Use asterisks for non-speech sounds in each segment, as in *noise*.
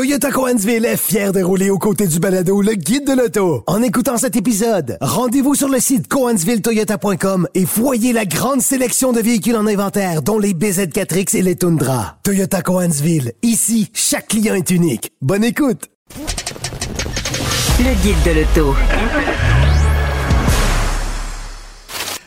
Toyota Coansville est fier de rouler aux côtés du balado Le Guide de l'auto. En écoutant cet épisode, rendez-vous sur le site coansvilletoyota.com et voyez la grande sélection de véhicules en inventaire, dont les BZ4X et les Tundra. Toyota Coansville, ici, chaque client est unique. Bonne écoute! Le Guide de l'auto.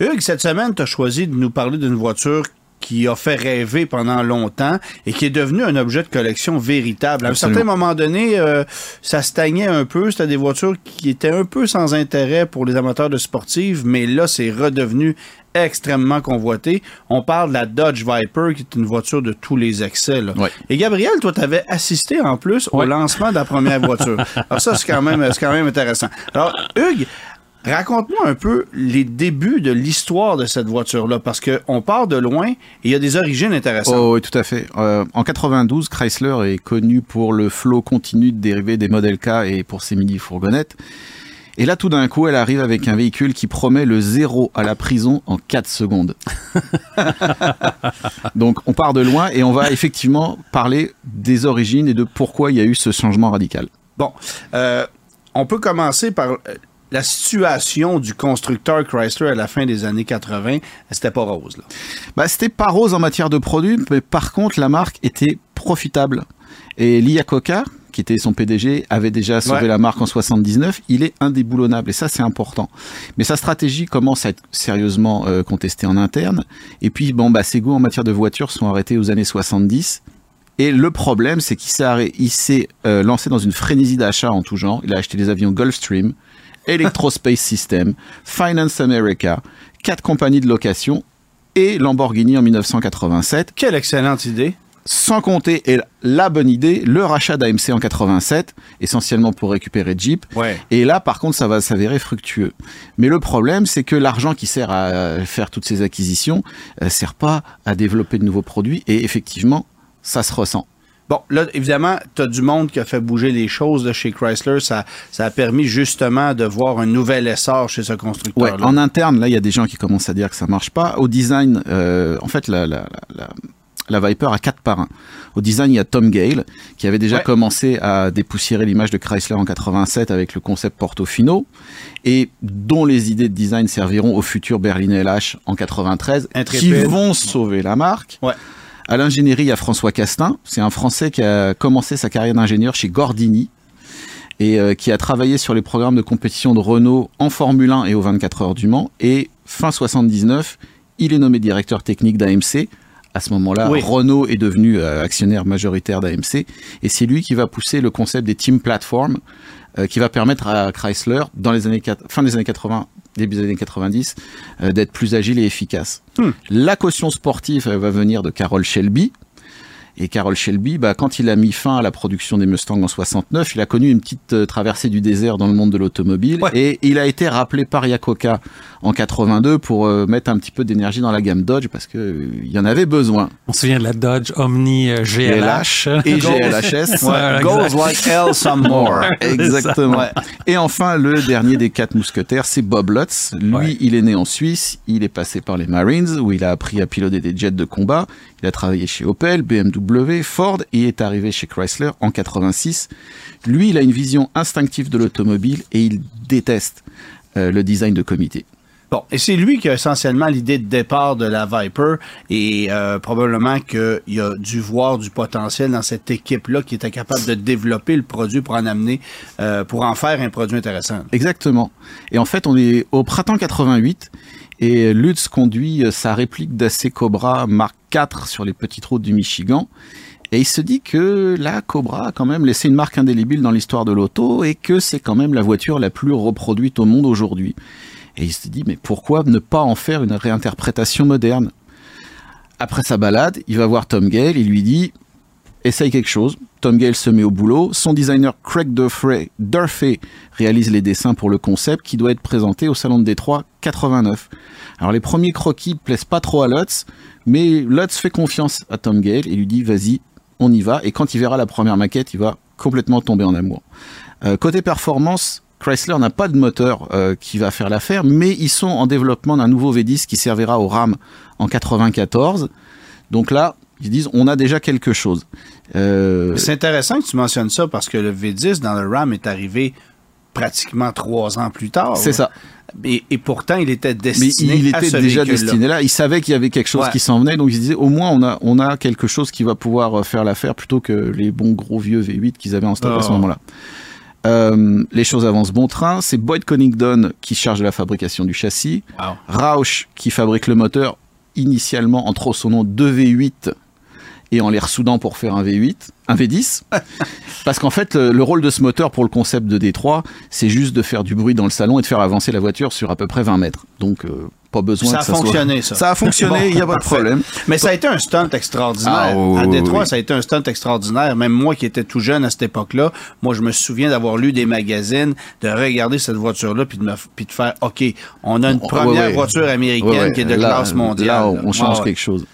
Hugues, cette semaine, tu as choisi de nous parler d'une voiture qui a fait rêver pendant longtemps et qui est devenue un objet de collection véritable. À un certain moment donné, euh, ça stagnait un peu. C'était des voitures qui étaient un peu sans intérêt pour les amateurs de sportives, mais là, c'est redevenu extrêmement convoité. On parle de la Dodge Viper, qui est une voiture de tous les excès. là. Et Gabriel, toi, tu avais assisté en plus au lancement de la première voiture. *laughs* Alors ça, c'est quand même, c'est quand même intéressant. Alors, Hugues, Raconte-moi un peu les débuts de l'histoire de cette voiture-là, parce qu'on part de loin et il y a des origines intéressantes. Oh oui, tout à fait. Euh, en 92, Chrysler est connu pour le flot continu de dérivés des modèles K et pour ses mini-fourgonnettes. Et là, tout d'un coup, elle arrive avec un véhicule qui promet le zéro à la prison en 4 secondes. *laughs* Donc, on part de loin et on va effectivement parler des origines et de pourquoi il y a eu ce changement radical. Bon, euh, on peut commencer par euh, la situation du constructeur Chrysler à la fin des années 80. C'était pas rose, là. Bah, c'était pas rose en matière de produits, mais par contre, la marque était profitable. Et Liakoka, qui était son PDG, avait déjà sauvé Ouais. la marque en 79. Il est indéboulonnable et ça, c'est important. Mais sa stratégie commence à être sérieusement euh, contestée en interne. Et puis, bon, bah, ses goûts en matière de voitures sont arrêtés aux années 70. Et le problème, c'est qu'il s'est, arrêt- il s'est euh, lancé dans une frénésie d'achat en tout genre. Il a acheté des avions Gulfstream, Electrospace System, Finance America, quatre compagnies de location et Lamborghini en 1987 Quelle excellente idée. sans compter, et la bonne idée, le rachat d'AMC en 87, essentiellement pour récupérer Jeep. Ouais. Et là, par contre, ça va s'avérer fructueux. Mais le problème, c'est que l'argent qui sert à faire toutes ces acquisitions euh, sert pas à développer de nouveaux produits. Et effectivement, ça se ressent. Bon, là, évidemment, tu as du monde qui a fait bouger les choses chez Chrysler. Ça, ça a permis justement de voir un nouvel essor chez ce Ouais, constructeur-là. en interne, là, il y a des gens qui commencent à dire que ça marche pas. Au design, euh, en fait, la, la, la, la Viper a quatre parrains. Au design, il y a Tom Gale, qui avait déjà Ouais. commencé à dépoussiérer l'image de Chrysler en 87 avec le concept Portofino, et dont les idées de design serviront au futur Berliner LH en 93, qui vont sauver la marque. Ouais. À l'ingénierie, il y a François Castin. C'est un Français qui a commencé sa carrière d'ingénieur chez Gordini et euh, qui a travaillé sur les programmes de compétition de Renault en Formule 1 et aux 24 heures du Mans. Et fin 79, il est nommé directeur technique d'AMC. À ce moment-là, Oui. Renault est devenu euh, actionnaire majoritaire d'AMC et c'est lui qui va pousser le concept des team platforms euh, qui va permettre à Chrysler, dans les années fin des années 80, début des années 90, euh, d'être plus agile et efficace. Hmm. La caution sportive elle va venir de Carroll Shelby. Et Carroll Shelby, bah, quand il a mis fin à la production des Mustangs en 69, il a connu une petite euh, traversée du désert dans le monde de l'automobile. Ouais. Et il a été rappelé par Yakoka en 82 pour euh, mettre un petit peu d'énergie dans la gamme Dodge parce que euh, il y en avait besoin. On se souvient de la Dodge Omni euh, GLH. Et GLHS. Goes like hell some *laughs* more. Exactement. Ouais. Et enfin, le dernier des quatre mousquetaires, c'est Bob Lutz. Lui, il est né en Suisse, il est passé par les Marines, où il a appris à piloter des jets de combat. Il a travaillé chez Opel, BMW, Ford y est arrivé chez Chrysler en 86. Lui, il a une vision instinctive de l'automobile et il déteste euh, le design de comité. Bon, et c'est lui qui a essentiellement l'idée de départ de la Viper et euh, probablement qu'il a dû voir du potentiel dans cette équipe-là qui était capable de développer le produit pour en amener, euh, pour en faire un produit intéressant. Exactement. Et en fait, on est au printemps 88 et Lutz conduit sa réplique d'AC Cobra marque sur les petites routes du Michigan. Et il se dit que la Cobra a quand même laissé une marque indélébile dans l'histoire de l'auto et que c'est quand même la voiture la plus reproduite au monde aujourd'hui. Et il se dit, mais pourquoi ne pas en faire une réinterprétation moderne? Après sa balade, il va voir Tom Gale, il lui dit, essaye quelque chose. Tom Gale se met au boulot. Son designer Craig Durfee, réalise les dessins pour le concept qui doit être présenté au Salon de Détroit 89. Alors les premiers croquis plaisent pas trop à Lutz, mais Lutz fait confiance à Tom Gale et lui dit vas-y, on y va. Et quand il verra la première maquette, il va complètement tomber en amour. Euh, côté performance, Chrysler n'a pas de moteur euh, qui va faire l'affaire, mais ils sont en développement d'un nouveau V10 qui servira au RAM en 94. Donc là, ils disent on a déjà quelque chose. Euh, c'est intéressant que tu mentionnes ça parce que le V10 dans le RAM est arrivé pratiquement trois ans plus tard. C'est ça. Et, pourtant, il était destiné Mais il était déjà destiné là. Il savait qu'il y avait quelque chose qui s'en venait, donc il se disait au moins on a, on a quelque chose qui va pouvoir euh, faire l'affaire plutôt que les bons gros vieux V8 qu'ils avaient en stock à ce oh. moment-là. Euh, les choses avancent bon train. C'est Boyd Connington qui charge de la fabrication du châssis. Rausch qui fabrique le moteur initialement en trop son nom 2V8 et en les ressoudant pour faire un V8, un V10. *laughs* Parce qu'en fait, le, rôle de ce moteur pour le concept de D3, c'est juste de faire du bruit dans le salon et de faire avancer la voiture sur à peu près 20 mètres. Donc, euh, pas besoin ça a fonctionné, ça. Ça a fonctionné, il n'y a pas de problème. Mais ça a été un stunt extraordinaire. Ah, à Détroit, ça a été un stunt extraordinaire. Même moi qui étais tout jeune à cette époque-là, moi, je me souviens d'avoir lu des magazines, de regarder cette voiture-là, puis de, me, puis de faire, OK, on a une première voiture américaine qui est de classe mondiale. Là, on change quelque chose.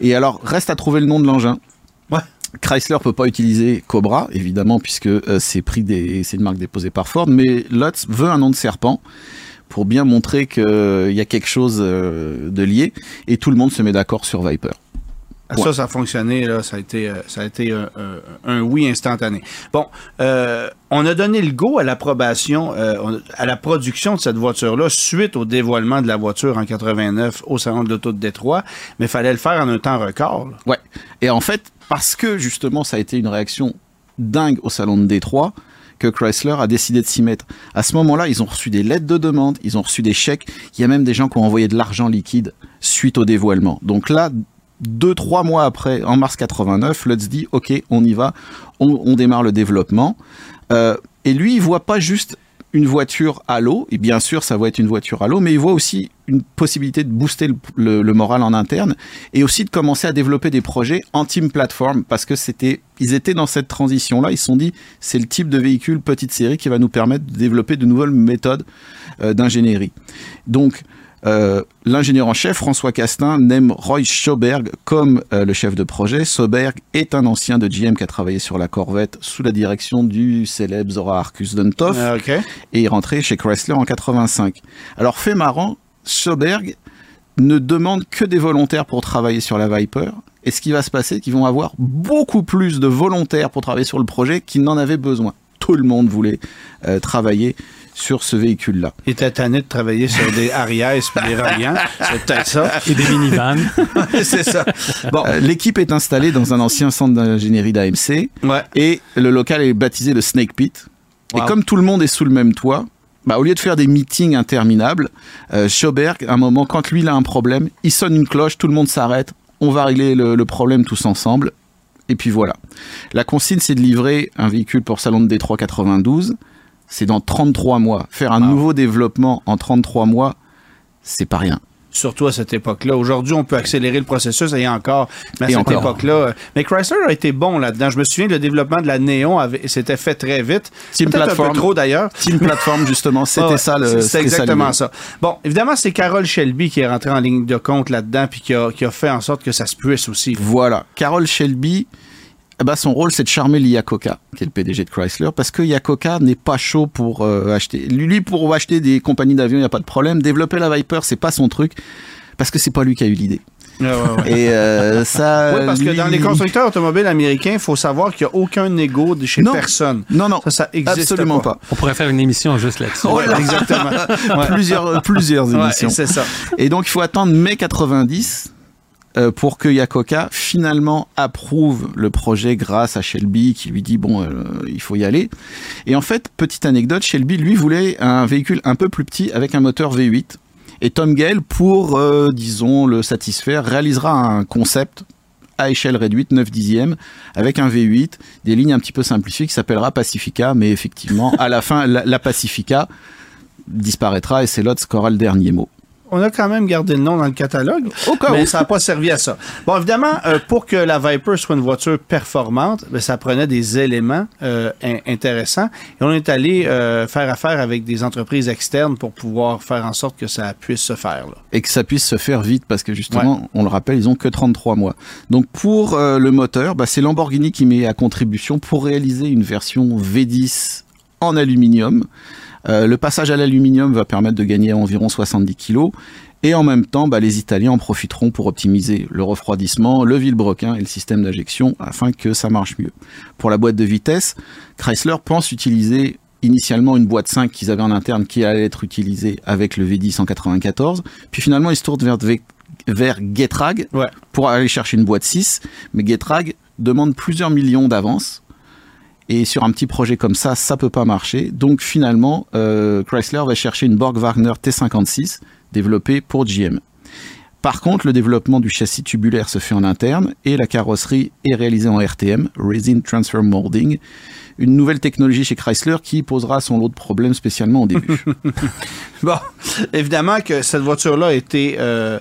Et alors, reste à trouver le nom de l'engin. Chrysler peut pas utiliser Cobra, évidemment, puisque euh, c'est pris des, c'est une marque déposée par Ford, mais Lutz veut un nom de serpent pour bien montrer qu'il y a quelque chose euh, de lié, et tout le monde se met d'accord sur Viper. Ah, ça, ça a fonctionné, là, ça a été, euh, ça a été un, oui instantané. Bon, on a donné le go à l'approbation, à la production de cette voiture-là suite au dévoilement de la voiture en 89 au Salon de l'Auto de Détroit, mais il fallait le faire en un temps record. Ouais. Et en fait, parce que justement ça a été une réaction dingue au salon de Détroit que Chrysler a décidé de s'y mettre. À ce moment-là, ils ont reçu des lettres de demande, ils ont reçu des chèques. Il y a même des gens qui ont envoyé de l'argent liquide suite au dévoilement. Donc là, deux, trois mois après, en mars 89, Lutz dit OK, on y va, on, démarre le développement. Euh, et lui, il voit pas juste une voiture à l'eau, et bien sûr ça va être une voiture à l'eau, mais il voit aussi une possibilité de booster le, moral en interne et aussi de commencer à développer des projets en team platform parce que c'était, ils étaient dans cette transition là, ils se sont dit c'est le type de véhicule petite série qui va nous permettre de développer de nouvelles méthodes euh, d'ingénierie. Donc euh, l'ingénieur en chef, François Castin, n'aime Roy Schoberg comme euh, le chef de projet. Soberg est un ancien de GM qui a travaillé sur la Corvette sous la direction du célèbre Zora Arcus Duntov ah, et est rentré chez Chrysler en 85. Alors, fait marrant, Schoberg ne demande que des volontaires pour travailler sur la Viper. Et ce qui va se passer, c'est qu'ils vont avoir beaucoup plus de volontaires pour travailler sur le projet qu'ils n'en avaient besoin. Tout le monde voulait euh, travailler sur ce véhicule-là. Il était tanné de travailler sur des *laughs* Arias et des Rayans, c'est peut-être ça. Et des minivans. *laughs* c'est ça. Bon, euh, l'équipe est installée dans un ancien centre d'ingénierie d'AMC ouais. et le local est baptisé le Snake Pit. Et comme tout le monde est sous le même toit, bah, au lieu de faire des meetings interminables, euh, Schauberg, à un moment, quand lui il a un problème, il sonne une cloche, tout le monde s'arrête, on va régler le, le problème tous ensemble. Et puis voilà. La consigne, c'est de livrer un véhicule pour Salon de Détroit 92 c'est dans 33 mois. Faire un nouveau développement en 33 mois, c'est pas rien surtout à cette époque-là. Aujourd'hui, on peut accélérer le processus, et encore, mais à cette époque-là. Euh, mais Chrysler a été bon là-dedans. Je me souviens, le développement de la Néon s'était fait très vite. Team Platform. Un peu trop d'ailleurs. Team Platform, justement, *laughs* c'était ça le. C'est exactement ça, Bon, évidemment, c'est Carol Shelby qui est rentrée en ligne de compte là-dedans, puis qui a, qui a fait en sorte que ça se puisse aussi. Voilà. Carol Shelby, eh ben, son rôle, c'est de charmer l'Iacoca, qui est le PDG de Chrysler, parce que Yakoka n'est pas chaud pour euh, acheter. Lui, pour acheter des compagnies d'avions, il n'y a pas de problème. Développer la Viper, c'est pas son truc, parce que c'est pas lui qui a eu l'idée. Et euh, ça. *laughs* Oui, parce que dans les constructeurs automobiles américains, il faut savoir qu'il n'y a aucun négo de chez personne. Non, non. Ça, ça existe absolument pas. On pourrait faire une émission juste là-dessus. exactement. *laughs* Plusieurs, plusieurs émissions. c'est ça. Et donc, il faut attendre mai 90 euh, pour que Yakoka finalement approuve le projet grâce à Shelby qui lui dit bon euh, il faut y aller. Et en fait, petite anecdote, Shelby lui voulait un véhicule un peu plus petit avec un moteur V8. Et Tom Gale, pour, euh, disons, le satisfaire, réalisera un concept à échelle réduite, 9 dixièmes, avec un V8, des lignes un petit peu simplifiées qui s'appellera Pacifica, mais effectivement, à la fin, la, Pacifica disparaîtra et c'est l'autre qui aura le dernier mot on a quand même gardé le nom dans le catalogue, mais ça n'a pas servi à ça. Bon, évidemment, euh, pour que la Viper soit une voiture performante, ben, ça prenait des éléments euh, intéressants. Et on est allé euh, faire affaire avec des entreprises externes pour pouvoir faire en sorte que ça puisse se faire. Et que ça puisse se faire vite, parce que justement, on le rappelle, ils ont que 33 mois. Donc pour le moteur, bah, c'est Lamborghini qui met à contribution pour réaliser une version V10 en aluminium Euh, le passage à l'aluminium va permettre de gagner environ 70 kg. Et en même temps, bah, les Italiens en profiteront pour optimiser le refroidissement, le vilebrequin et le système d'injection afin que ça marche mieux. Pour la boîte de vitesse, Chrysler pense utiliser initialement une boîte 5 qu'ils avaient en interne qui allait être utilisée avec le V10 194. Puis finalement, ils se tournent vers, vers Getrag Ouais. pour aller chercher une boîte 6. Mais Getrag demande plusieurs millions d'avance. Et sur un petit projet comme ça, ça peut pas marcher. Donc finalement, euh, Chrysler va chercher une Borg Wagner T56 développée pour GM. Par contre, le développement du châssis tubulaire se fait en interne et la carrosserie est réalisée en RTM, Resin Transfer Molding, une nouvelle technologie chez Chrysler qui posera son lot de problèmes spécialement au début. *laughs* Bon, évidemment que cette voiture-là a été euh,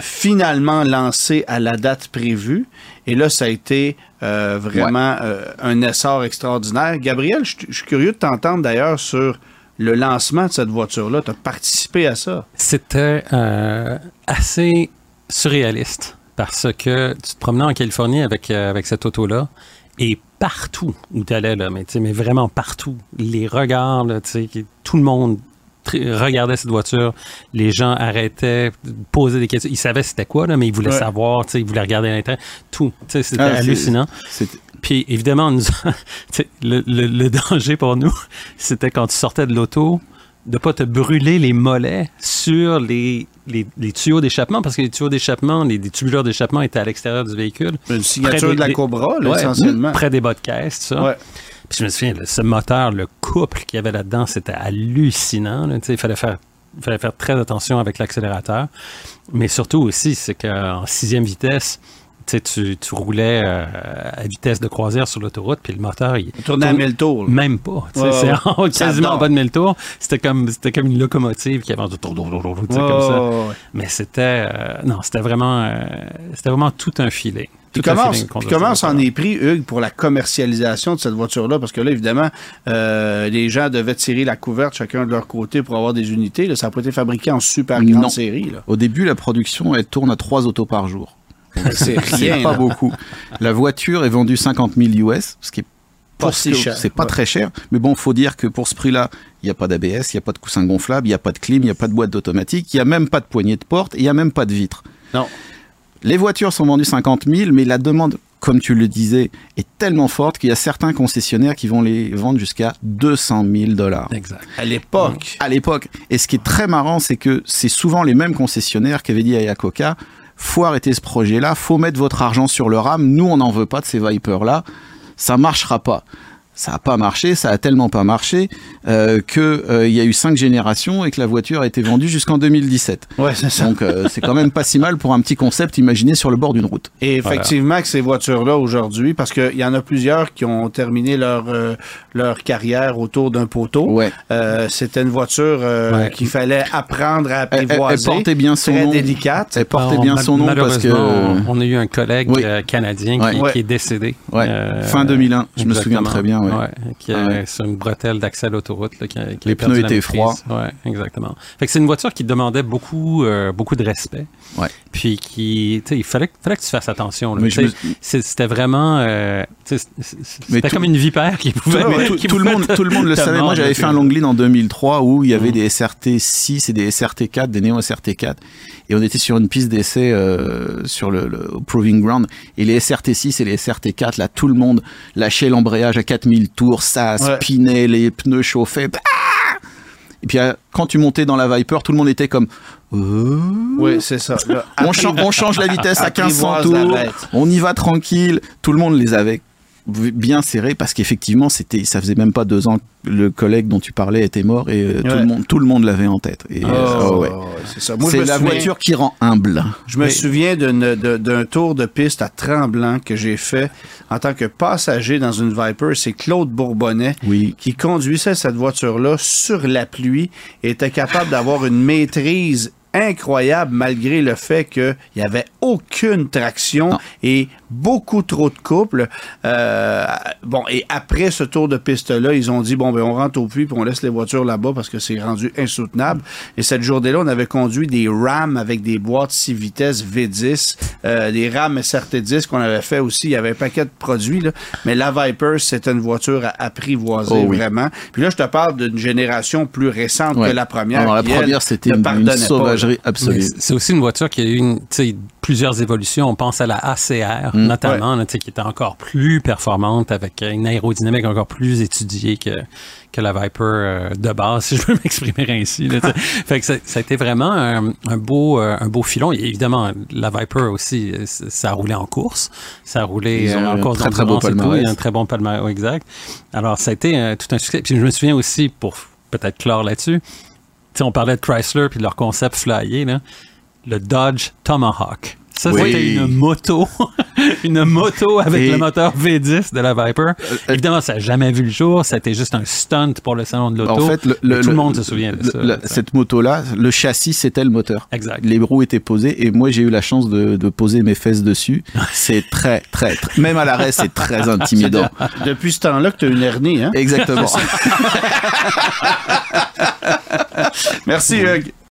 finalement lancée à la date prévue. Et là, ça a été euh, vraiment euh, un essor extraordinaire. Gabriel, je je suis curieux de t'entendre d'ailleurs sur le lancement de cette voiture-là. Tu as participé à ça? C'était euh, assez surréaliste parce que tu te promenais en Californie avec, euh, avec cette auto-là et partout où tu allais, là, mais, tu sais, mais vraiment partout, les regards, là, tu sais, qui- tout le monde regardait cette voiture, les gens arrêtaient poser des questions. Ils savaient c'était quoi, là, mais ils voulaient Ouais. savoir, ils voulaient regarder à l'intérieur. Tout. C'était Ah, hallucinant. Puis évidemment, nous, *laughs* le- le danger pour nous, *laughs* c'était quand tu sortais de l'auto, de pas te brûler les mollets sur les, les, les tuyaux d'échappement, parce que les tuyaux d'échappement, les, les tubuleurs d'échappement étaient à l'extérieur du véhicule. Une signature des- de la Cobra, là, Ouais, essentiellement. Près des bas de caisse, tout ça. Ouais. Puis je me souviens, ce moteur, le couple qu'il y avait là-dedans, c'était hallucinant. là. Il fallait faire, il fallait faire très attention avec l'accélérateur. Mais surtout aussi, c'est qu'en sixième vitesse, tu, roulais euh, à vitesse de croisière sur l'autoroute, puis le moteur, il Tourner à tourne 1000 tours. là. Même pas. c'est *laughs* quasiment en bas de 1000 tours. C'était comme, c'était comme une locomotive qui comme ça. Ouais, ouais. Mais c'était, euh, non, c'était vraiment, euh, c'était vraiment tout un filet. Puis comment, comment s'en le est pris, Hugues, pour la commercialisation de cette voiture-là? Parce que là, évidemment, euh, les gens devaient tirer la couverte chacun de leur côté pour avoir des unités. Là, ça n'a pas été fabriqué en super grande Non. série. Là. Au début, la production, elle tourne à 3 autos par jour. *laughs* C'est rien. pas beaucoup. La voiture est vendue 50 000 US, ce qui est Pas si cher. C'est pas Ouais. très cher. Mais bon, faut dire que pour ce prix-là, il n'y a pas d'ABS, il n'y a pas de coussin gonflable, il n'y a pas de clim, il n'y a pas de boîte d'automatique, il n'y a même pas de poignée de porte, il n'y a même pas de vitre. Non. Les voitures sont vendues 50 000, mais la demande, comme tu le disais, est tellement forte qu'il y a certains concessionnaires qui vont les vendre jusqu'à 200 000 dollars. Exact. À l'époque. À l'époque. Et ce qui est très marrant, c'est que c'est souvent les mêmes concessionnaires qui avaient dit à Yakoka, faut arrêter ce projet-là, faut mettre votre argent sur le RAM, nous on n'en veut pas de ces Vipers-là, ça marchera pas. Ça n'a pas marché, ça a tellement pas marché euh, que euh, il y a eu cinq générations et que la voiture a été vendue jusqu'en 2017. Ouais, c'est ça. Donc euh, c'est quand même pas si mal pour un petit concept imaginé sur le bord d'une route. Et effectivement, que ces voitures-là aujourd'hui, parce qu'il y en a plusieurs qui ont terminé leur, euh, leur carrière autour d'un poteau. Ouais. Euh, C'était une voiture euh, Ouais. qu'il fallait apprendre à Elle, elle- elle apprivoiser. portait bien son très nom. délicate. Elle portait bien son nom parce que malheureusement, on a eu un collègue Oui. canadien Ouais. qui, Ouais. qui est décédé. Ouais. Euh, fin 2001, je me souviens très bien. Ouais. Ouais, qui est ouais. sur une bretelle d'accès à l'autoroute. là, qui a- qui a Les pneus étaient froids. Ouais, exactement. Fait que c'est une voiture qui demandait beaucoup, euh, beaucoup de respect. Ouais. Puis qui, il fallait, fallait que tu fasses attention. là. Mais C'était vraiment, euh, c'était tout- comme une vipère qui pouvait. Mais tout, qui tout le monde, tout le monde le savait. Moi, j'avais fait un long en 2003 où il y avait Mhm. des SRT 6 et des SRT 4, des Neo SRT 4. Et on était sur une piste d'essai euh, sur le, le Proving Ground. Et les SRT 6 et les SRT 4, là, tout le monde lâchait l'embrayage à 4000 tours, ça Ouais. spinait, les pneus chauffaient. Bah et puis euh, quand tu montais dans la Viper, tout le monde était comme. Euh, Oui, c'est ça. On, cha- on change la vitesse à 1500 Apprivoise la tours, on y va tranquille. Tout le monde les avait bien serrés parce qu'effectivement, c'était, ça faisait même pas deux ans que le collègue dont tu parlais était mort et euh, tout le monde, tout le monde l'avait en tête. Et, Oh, euh, oh, ouais. c'est la souviens- voiture qui rend humble. Je me Mais- souviens d'un tour de piste à Tremblant que j'ai fait en tant que passager dans une Viper. C'est Claude Bourbonnais Oui. qui conduisait cette voiture-là sur la pluie et était capable d'avoir une maîtrise incroyable malgré le fait qu'il n'y avait aucune traction Non. et beaucoup trop de couples. Euh, bon, et après ce tour de piste-là, ils ont dit, bon, ben, on rentre au puits puis on laisse les voitures là-bas parce que c'est rendu insoutenable. Et cette journée-là, on avait conduit des Ram avec des boîtes 6 vitesses V10, euh, des Ram SRT10 qu'on avait fait aussi. Il y avait un paquet de produits, là. Mais la Viper, c'était une voiture à apprivoiser, Oh oui. vraiment. Puis là, je te parle d'une génération plus récente Ouais. que la première. Alors, la première, c'était ne une, sauvagerie absolue. c'est- C'est aussi une voiture qui a eu une, tu sais, plusieurs évolutions. On pense à la ACR, Mm. notamment, là, qui était encore plus performante avec une aérodynamique encore plus étudiée que, que la Viper euh, de base, *laughs* si je peux m'exprimer ainsi. là, *laughs* fait que ça, ça a été vraiment un, un beau, euh, un beau filon. Et évidemment, la Viper aussi, euh, ça a roulé en course. Ça a roulé euh, en course très, très beau tout. un très bon palmarès, ouais, exact. Alors, ça a été tout un succès. Puis je me souviens aussi, pour peut-être clore là-dessus, on parlait de Chrysler puis de leur concept flyé, là. le Dodge Tomahawk. Ça, Oui. c'était une moto, *laughs* une moto avec Et- le moteur V10 de la Viper. euh, Évidemment, ça n'a jamais vu le jour. C'était juste un stunt pour le salon de l'auto. En fait, le, Mais le- tout le le- monde se souvient de le- ça. cette moto-là, le châssis, c'était le moteur. Exact. Les roues étaient posées et moi j'ai eu la chance de, de poser mes fesses dessus. *laughs* C'est très, très, très, même à l'arrêt, c'est très *laughs* intimidant. Depuis ce temps-là que tu as une hernie, hein? Exactement. Merci, Hugues.